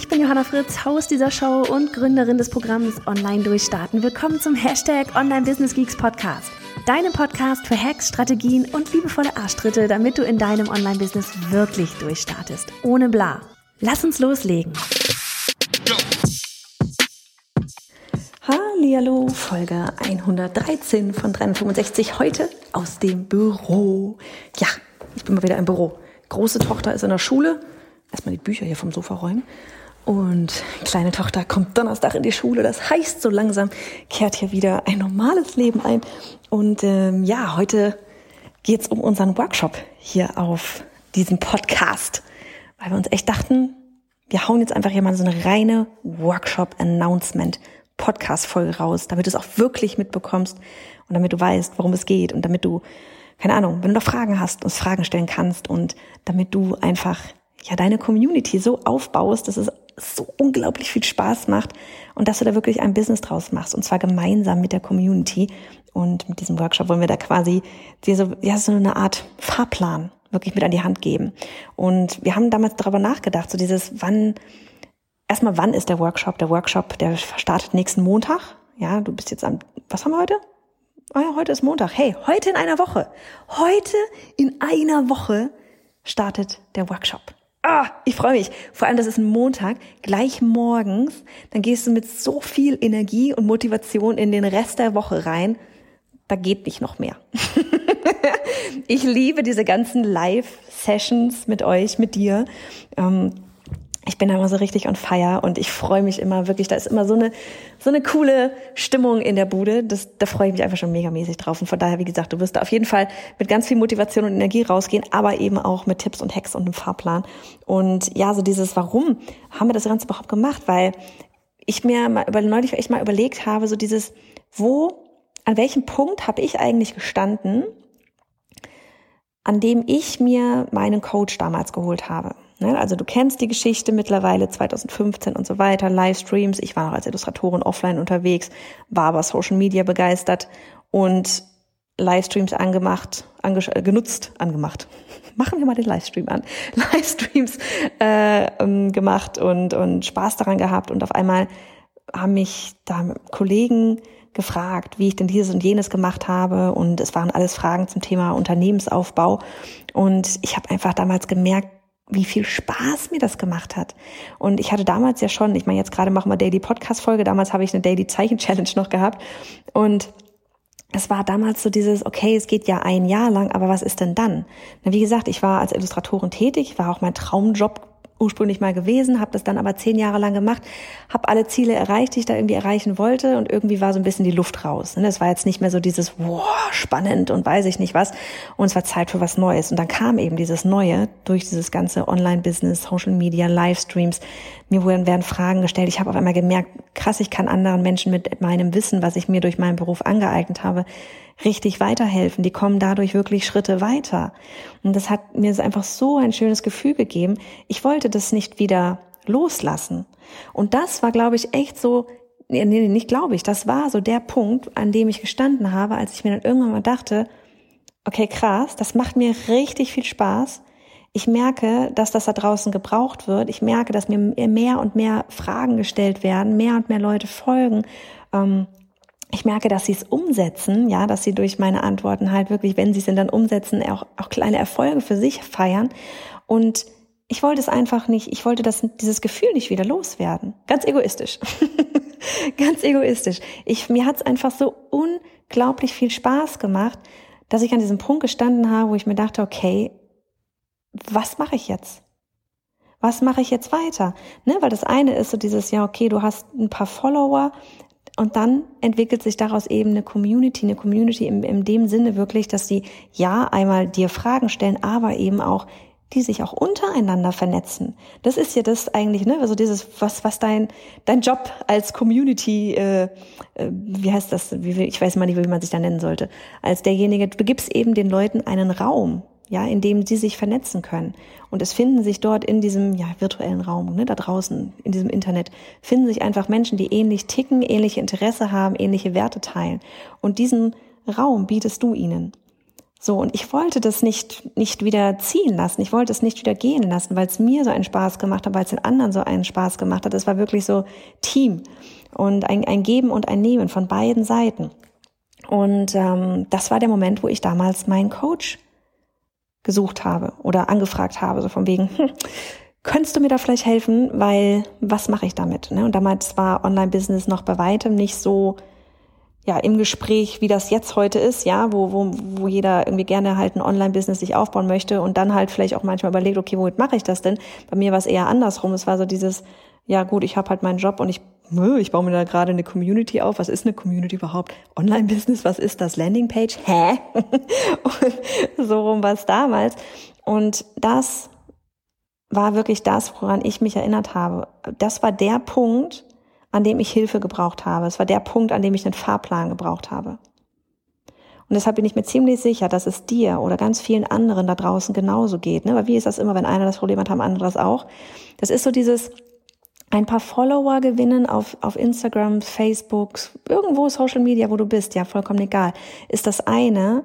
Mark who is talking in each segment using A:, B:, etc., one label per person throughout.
A: Ich bin Johanna Fritz, Haus dieser Show und Gründerin des Programms Online Durchstarten. Willkommen zum Hashtag Online Business Geeks Podcast. Deinem Podcast für Hacks, Strategien und liebevolle Arschtritte, damit du in deinem Online-Business wirklich durchstartest. Ohne bla. Lass uns loslegen. Hallo, Folge 113 von 365 heute aus dem Büro. Ja, ich bin mal wieder im Büro. Große Tochter ist in der Schule erstmal die Bücher hier vom Sofa räumen. Und kleine Tochter kommt Donnerstag in die Schule. Das heißt, so langsam kehrt hier wieder ein normales Leben ein. Und ähm, ja, heute geht's um unseren Workshop hier auf diesem Podcast, weil wir uns echt dachten, wir hauen jetzt einfach hier mal so eine reine Workshop-Announcement-Podcast-Folge raus, damit du es auch wirklich mitbekommst und damit du weißt, worum es geht und damit du, keine Ahnung, wenn du noch Fragen hast, uns Fragen stellen kannst und damit du einfach ja deine Community so aufbaust, dass es so unglaublich viel Spaß macht und dass du da wirklich ein Business draus machst und zwar gemeinsam mit der Community. Und mit diesem Workshop wollen wir da quasi dir so, ja, so eine Art Fahrplan wirklich mit an die Hand geben. Und wir haben damals darüber nachgedacht, so dieses, wann, erstmal, wann ist der Workshop? Der Workshop, der startet nächsten Montag. Ja, du bist jetzt am, was haben wir heute? Oh ja, heute ist Montag. Hey, heute in einer Woche. Heute in einer Woche startet der Workshop. Ah, ich freue mich. Vor allem, das ist ein Montag, gleich morgens. Dann gehst du mit so viel Energie und Motivation in den Rest der Woche rein. Da geht nicht noch mehr. ich liebe diese ganzen Live-Sessions mit euch, mit dir. Ähm, ich bin da immer so richtig on fire und ich freue mich immer wirklich, da ist immer so eine, so eine coole Stimmung in der Bude. Das, da freue ich mich einfach schon megamäßig drauf. Und von daher, wie gesagt, du wirst da auf jeden Fall mit ganz viel Motivation und Energie rausgehen, aber eben auch mit Tipps und Hacks und einem Fahrplan. Und ja, so dieses, warum haben wir das Ganze überhaupt gemacht? Weil ich mir mal über, neulich echt mal überlegt habe, so dieses, wo, an welchem Punkt habe ich eigentlich gestanden, an dem ich mir meinen Coach damals geholt habe. Ne? Also du kennst die Geschichte mittlerweile 2015 und so weiter, Livestreams. Ich war noch als Illustratorin offline unterwegs, war aber Social Media begeistert und Livestreams angemacht, ange äh, genutzt, angemacht. Machen wir mal den Livestream an. Livestreams äh, ähm, gemacht und, und Spaß daran gehabt und auf einmal haben mich da Kollegen gefragt, wie ich denn dieses und jenes gemacht habe und es waren alles Fragen zum Thema Unternehmensaufbau und ich habe einfach damals gemerkt, wie viel Spaß mir das gemacht hat. Und ich hatte damals ja schon, ich meine, jetzt gerade machen wir Daily Podcast Folge, damals habe ich eine Daily Zeichen Challenge noch gehabt und es war damals so dieses, okay, es geht ja ein Jahr lang, aber was ist denn dann? Na, wie gesagt, ich war als Illustratorin tätig, war auch mein Traumjob ursprünglich mal gewesen, habe das dann aber zehn Jahre lang gemacht, habe alle Ziele erreicht, die ich da irgendwie erreichen wollte und irgendwie war so ein bisschen die Luft raus. Es ne? war jetzt nicht mehr so dieses, wow, spannend und weiß ich nicht was und es war Zeit für was Neues und dann kam eben dieses Neue durch dieses ganze Online-Business, Social Media, Livestreams. Mir wurden werden Fragen gestellt. Ich habe auf einmal gemerkt, krass, ich kann anderen Menschen mit meinem Wissen, was ich mir durch meinen Beruf angeeignet habe, richtig weiterhelfen. Die kommen dadurch wirklich Schritte weiter. Und das hat mir einfach so ein schönes Gefühl gegeben. Ich wollte das nicht wieder loslassen. Und das war, glaube ich, echt so, nee, nee, nicht glaube ich, das war so der Punkt, an dem ich gestanden habe, als ich mir dann irgendwann mal dachte, okay, krass, das macht mir richtig viel Spaß. Ich merke, dass das da draußen gebraucht wird. Ich merke, dass mir mehr und mehr Fragen gestellt werden, mehr und mehr Leute folgen. Ähm, ich merke, dass sie es umsetzen, ja, dass sie durch meine Antworten halt wirklich, wenn sie es dann umsetzen, auch, auch kleine Erfolge für sich feiern. Und ich wollte es einfach nicht, ich wollte das, dieses Gefühl nicht wieder loswerden. Ganz egoistisch. Ganz egoistisch. Ich, mir hat es einfach so unglaublich viel Spaß gemacht, dass ich an diesem Punkt gestanden habe, wo ich mir dachte, okay, was mache ich jetzt? Was mache ich jetzt weiter? Ne, weil das eine ist so dieses, ja, okay, du hast ein paar Follower, und dann entwickelt sich daraus eben eine Community, eine Community in, in dem Sinne wirklich, dass sie ja einmal dir Fragen stellen, aber eben auch die sich auch untereinander vernetzen. Das ist ja das eigentlich, ne? Also dieses, was, was dein, dein Job als Community, äh, äh, wie heißt das? Wie, ich weiß mal nicht, wie man sich da nennen sollte. Als derjenige, du gibst eben den Leuten einen Raum, ja, in dem sie sich vernetzen können. Und es finden sich dort in diesem ja, virtuellen Raum, ne, da draußen, in diesem Internet, finden sich einfach Menschen, die ähnlich ticken, ähnliche Interesse haben, ähnliche Werte teilen. Und diesen Raum bietest du ihnen. So, und ich wollte das nicht, nicht wieder ziehen lassen. Ich wollte es nicht wieder gehen lassen, weil es mir so einen Spaß gemacht hat, weil es den anderen so einen Spaß gemacht hat. Es war wirklich so Team und ein, ein Geben und ein Nehmen von beiden Seiten. Und ähm, das war der Moment, wo ich damals meinen Coach gesucht habe oder angefragt habe, so von wegen, hm, könntest du mir da vielleicht helfen, weil was mache ich damit? Ne? Und damals war Online-Business noch bei weitem nicht so ja, im Gespräch, wie das jetzt heute ist, ja, wo, wo, wo jeder irgendwie gerne halt ein Online-Business sich aufbauen möchte und dann halt vielleicht auch manchmal überlegt, okay, womit mache ich das denn? Bei mir war es eher andersrum. Es war so dieses, ja gut, ich habe halt meinen Job und ich, ich baue mir da gerade eine Community auf. Was ist eine Community überhaupt? Online-Business, was ist das? Landingpage? Hä? und so rum war es damals. Und das war wirklich das, woran ich mich erinnert habe. Das war der Punkt, an dem ich Hilfe gebraucht habe. Es war der Punkt, an dem ich einen Fahrplan gebraucht habe. Und deshalb bin ich mir ziemlich sicher, dass es dir oder ganz vielen anderen da draußen genauso geht. Ne? Aber wie ist das immer, wenn einer das Problem hat, haben andere das auch? Das ist so dieses ein paar Follower gewinnen auf, auf Instagram, Facebook, irgendwo Social Media, wo du bist, ja, vollkommen egal, ist das eine.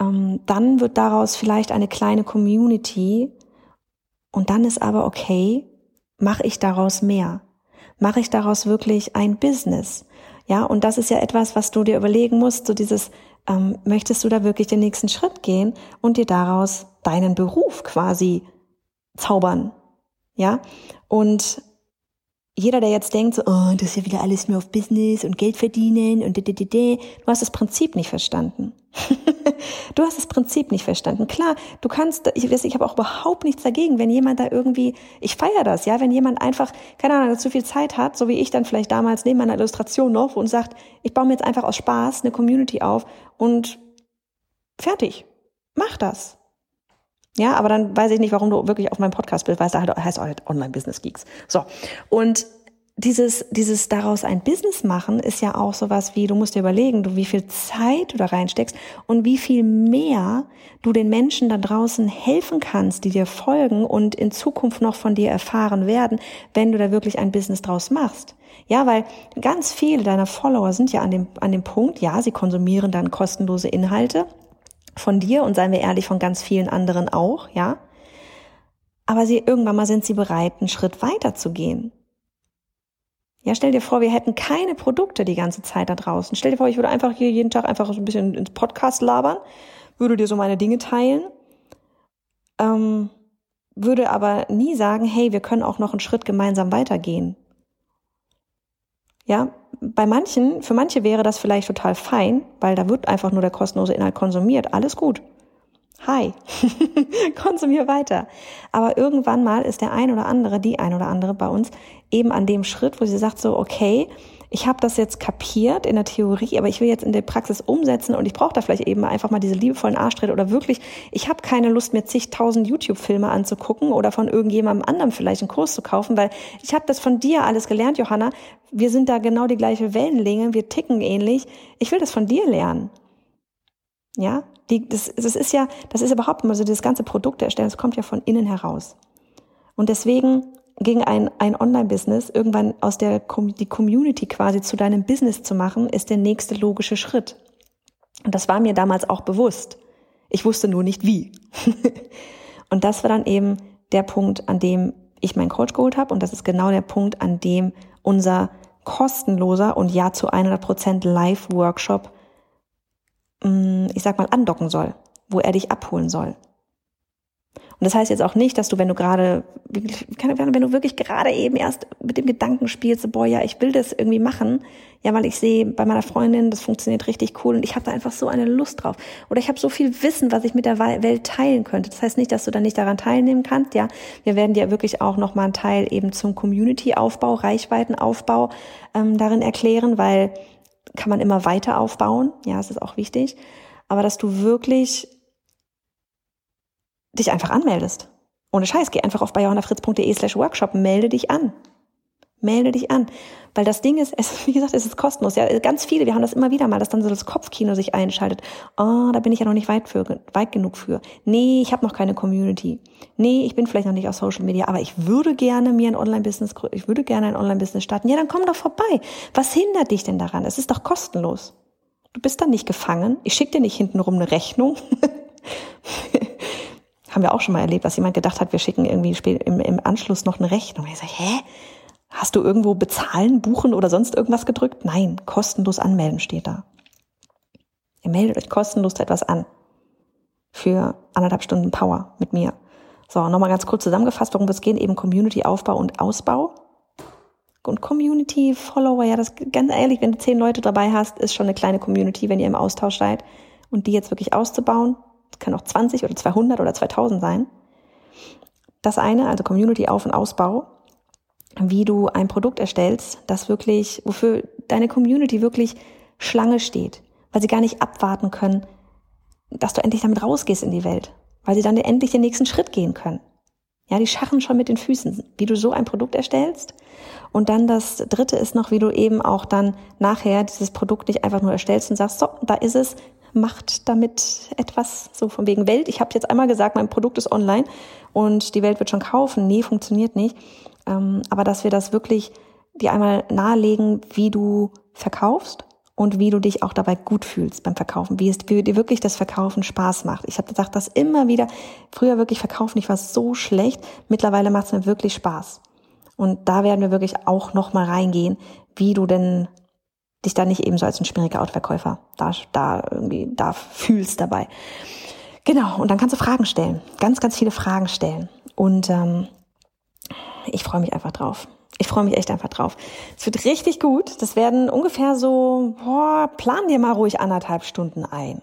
A: Ähm, dann wird daraus vielleicht eine kleine Community und dann ist aber okay, mache ich daraus mehr mache ich daraus wirklich ein Business? Ja, und das ist ja etwas, was du dir überlegen musst, so dieses, ähm, möchtest du da wirklich den nächsten Schritt gehen und dir daraus deinen Beruf quasi zaubern? Ja, und jeder, der jetzt denkt, so, oh, das ist ja wieder alles nur auf Business und Geld verdienen und d, d, d, d, du hast das Prinzip nicht verstanden. du hast das Prinzip nicht verstanden. Klar, du kannst, ich, ich habe auch überhaupt nichts dagegen, wenn jemand da irgendwie, ich feiere das, ja, wenn jemand einfach, keine Ahnung, zu viel Zeit hat, so wie ich dann vielleicht damals neben meiner Illustration noch und sagt, ich baue mir jetzt einfach aus Spaß eine Community auf und fertig. Mach das. Ja, aber dann weiß ich nicht, warum du wirklich auf meinem Podcast bist, weil es da halt heißt halt Online-Business-Geeks. So. Und dieses, dieses daraus ein Business machen ist ja auch sowas wie, du musst dir überlegen, du, wie viel Zeit du da reinsteckst und wie viel mehr du den Menschen da draußen helfen kannst, die dir folgen und in Zukunft noch von dir erfahren werden, wenn du da wirklich ein Business draus machst. Ja, weil ganz viele deiner Follower sind ja an dem, an dem Punkt, ja, sie konsumieren dann kostenlose Inhalte, von dir und seien wir ehrlich, von ganz vielen anderen auch, ja. Aber sie, irgendwann mal sind sie bereit, einen Schritt weiter zu gehen. Ja, stell dir vor, wir hätten keine Produkte die ganze Zeit da draußen. Stell dir vor, ich würde einfach hier jeden Tag einfach so ein bisschen ins Podcast labern, würde dir so meine Dinge teilen, ähm, würde aber nie sagen, hey, wir können auch noch einen Schritt gemeinsam weitergehen. Ja, bei manchen, für manche wäre das vielleicht total fein, weil da wird einfach nur der kostenlose Inhalt konsumiert. Alles gut. Hi, konsumier weiter. Aber irgendwann mal ist der ein oder andere, die ein oder andere bei uns eben an dem Schritt, wo sie sagt so, okay, ich habe das jetzt kapiert in der Theorie, aber ich will jetzt in der Praxis umsetzen und ich brauche da vielleicht eben einfach mal diese liebevollen Arschtritte oder wirklich, ich habe keine Lust mir zigtausend YouTube-Filme anzugucken oder von irgendjemandem anderem vielleicht einen Kurs zu kaufen, weil ich habe das von dir alles gelernt, Johanna. Wir sind da genau die gleiche Wellenlänge, wir ticken ähnlich. Ich will das von dir lernen. Ja, die, das, das ist ja, das ist überhaupt immer so, das ganze Produkt erstellen, das kommt ja von innen heraus. Und deswegen gegen ein, ein Online-Business irgendwann aus der die Community quasi zu deinem Business zu machen, ist der nächste logische Schritt. Und das war mir damals auch bewusst. Ich wusste nur nicht wie. und das war dann eben der Punkt, an dem ich meinen Coach geholt habe. Und das ist genau der Punkt, an dem unser kostenloser und ja zu 100 Prozent Live-Workshop, mm, ich sag mal, andocken soll, wo er dich abholen soll. Und das heißt jetzt auch nicht, dass du, wenn du gerade, wenn du wirklich gerade eben erst mit dem Gedanken spielst, boah, ja, ich will das irgendwie machen, ja, weil ich sehe bei meiner Freundin, das funktioniert richtig cool und ich habe da einfach so eine Lust drauf. Oder ich habe so viel Wissen, was ich mit der Welt teilen könnte. Das heißt nicht, dass du dann nicht daran teilnehmen kannst, ja. Wir werden dir wirklich auch nochmal einen Teil eben zum Community-Aufbau, Reichweitenaufbau ähm, darin erklären, weil kann man immer weiter aufbauen, ja, es ist auch wichtig. Aber dass du wirklich dich einfach anmeldest. Ohne Scheiß, geh einfach auf bayjohannafritz.de slash workshop, melde dich an. Melde dich an. Weil das Ding ist, es, wie gesagt, es ist kostenlos. Ja, ganz viele, wir haben das immer wieder mal, dass dann so das Kopfkino sich einschaltet. Oh, da bin ich ja noch nicht weit, für, weit genug für. Nee, ich habe noch keine Community. Nee, ich bin vielleicht noch nicht auf Social Media, aber ich würde gerne mir ein Online-Business, ich würde gerne ein Online-Business starten. Ja, dann komm doch vorbei. Was hindert dich denn daran? Es ist doch kostenlos. Du bist dann nicht gefangen. Ich schicke dir nicht hintenrum eine Rechnung. haben wir auch schon mal erlebt, dass jemand gedacht hat, wir schicken irgendwie im, im Anschluss noch eine Rechnung. Ich sage, hä? Hast du irgendwo bezahlen, buchen oder sonst irgendwas gedrückt? Nein, kostenlos anmelden steht da. Ihr meldet euch kostenlos etwas an. Für anderthalb Stunden Power mit mir. So, nochmal ganz kurz zusammengefasst, worum es geht, eben Community-Aufbau und Ausbau. Und Community-Follower, ja, das ganz ehrlich, wenn du zehn Leute dabei hast, ist schon eine kleine Community, wenn ihr im Austausch seid. Und die jetzt wirklich auszubauen, kann auch 20 oder 200 oder 2000 sein. Das eine, also Community-Auf- und Ausbau wie du ein Produkt erstellst, das wirklich, wofür deine Community wirklich Schlange steht, weil sie gar nicht abwarten können, dass du endlich damit rausgehst in die Welt, weil sie dann endlich den nächsten Schritt gehen können. Ja, die schachen schon mit den Füßen, wie du so ein Produkt erstellst. Und dann das dritte ist noch, wie du eben auch dann nachher dieses Produkt nicht einfach nur erstellst und sagst, so, da ist es, macht damit etwas, so von wegen Welt. Ich habe jetzt einmal gesagt, mein Produkt ist online und die Welt wird schon kaufen. Nee, funktioniert nicht ähm, aber dass wir das wirklich dir einmal nahelegen, wie du verkaufst und wie du dich auch dabei gut fühlst beim Verkaufen, wie es wie dir wirklich das Verkaufen Spaß macht. Ich habe gesagt, das immer wieder, früher wirklich verkaufen, ich war so schlecht, mittlerweile macht es mir wirklich Spaß. Und da werden wir wirklich auch nochmal reingehen, wie du denn dich da nicht eben so als ein schwieriger Outverkäufer da, da irgendwie da fühlst dabei. Genau, und dann kannst du Fragen stellen, ganz, ganz viele Fragen stellen. Und ähm, ich freue mich einfach drauf. Ich freue mich echt einfach drauf. Es wird richtig gut. Das werden ungefähr so, boah, plan dir mal ruhig anderthalb Stunden ein.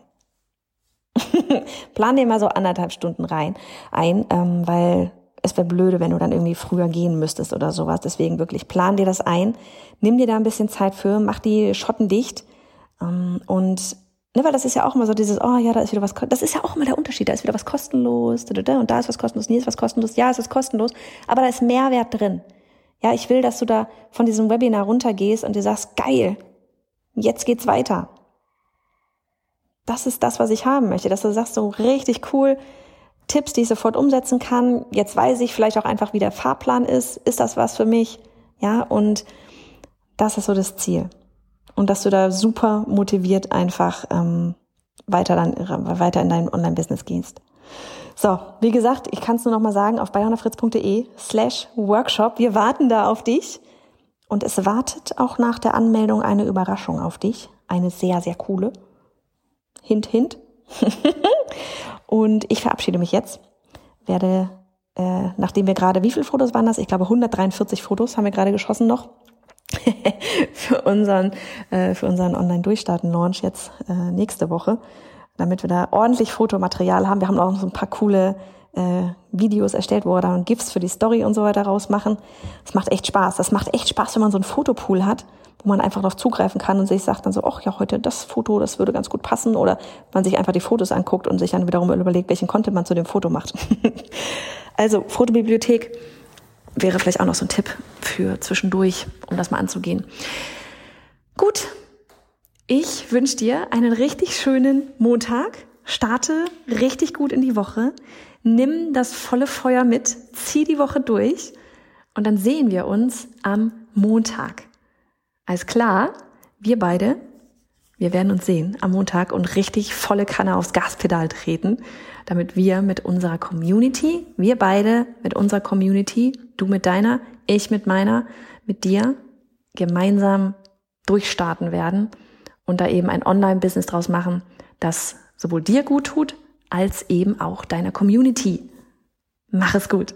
A: plan dir mal so anderthalb Stunden rein ein, ähm, weil es wäre blöde, wenn du dann irgendwie früher gehen müsstest oder sowas. Deswegen wirklich plan dir das ein, nimm dir da ein bisschen Zeit für, mach die Schotten dicht ähm, und Ne, weil das ist ja auch immer so dieses, oh ja, da ist wieder was, das ist ja auch immer der Unterschied, da ist wieder was kostenlos, und da ist was kostenlos, nie ist was kostenlos, ja, ist kostenlos, aber da ist Mehrwert drin. Ja, ich will, dass du da von diesem Webinar runtergehst und dir sagst, geil, jetzt geht's weiter. Das ist das, was ich haben möchte, dass du sagst, so richtig cool, Tipps, die ich sofort umsetzen kann. Jetzt weiß ich vielleicht auch einfach, wie der Fahrplan ist. Ist das was für mich? Ja, und das ist so das Ziel und dass du da super motiviert einfach ähm, weiter dann weiter in dein Online-Business gehst. So, wie gesagt, ich kann es nur noch mal sagen auf bayonafritz.de slash Workshop. Wir warten da auf dich. Und es wartet auch nach der Anmeldung eine Überraschung auf dich. Eine sehr, sehr coole. Hint, hint. und ich verabschiede mich jetzt. Werde, äh, nachdem wir gerade, wie viele Fotos waren das? Ich glaube 143 Fotos haben wir gerade geschossen noch. für unseren, äh, unseren Online-Durchstarten-Launch jetzt äh, nächste Woche, damit wir da ordentlich Fotomaterial haben. Wir haben auch so ein paar coole äh, Videos erstellt, wo wir dann GIFs für die Story und so weiter rausmachen. Das macht echt Spaß. Das macht echt Spaß, wenn man so einen Fotopool hat, wo man einfach noch zugreifen kann und sich sagt dann so, ach ja, heute das Foto, das würde ganz gut passen. Oder man sich einfach die Fotos anguckt und sich dann wiederum überlegt, welchen Content man zu dem Foto macht. also Fotobibliothek wäre vielleicht auch noch so ein Tipp für zwischendurch, um das mal anzugehen. Gut, ich wünsche dir einen richtig schönen Montag. Starte richtig gut in die Woche. Nimm das volle Feuer mit, zieh die Woche durch und dann sehen wir uns am Montag. Alles klar, wir beide, wir werden uns sehen am Montag und richtig volle Kanne aufs Gaspedal treten damit wir mit unserer Community, wir beide mit unserer Community, du mit deiner, ich mit meiner, mit dir gemeinsam durchstarten werden und da eben ein Online-Business draus machen, das sowohl dir gut tut, als eben auch deiner Community. Mach es gut.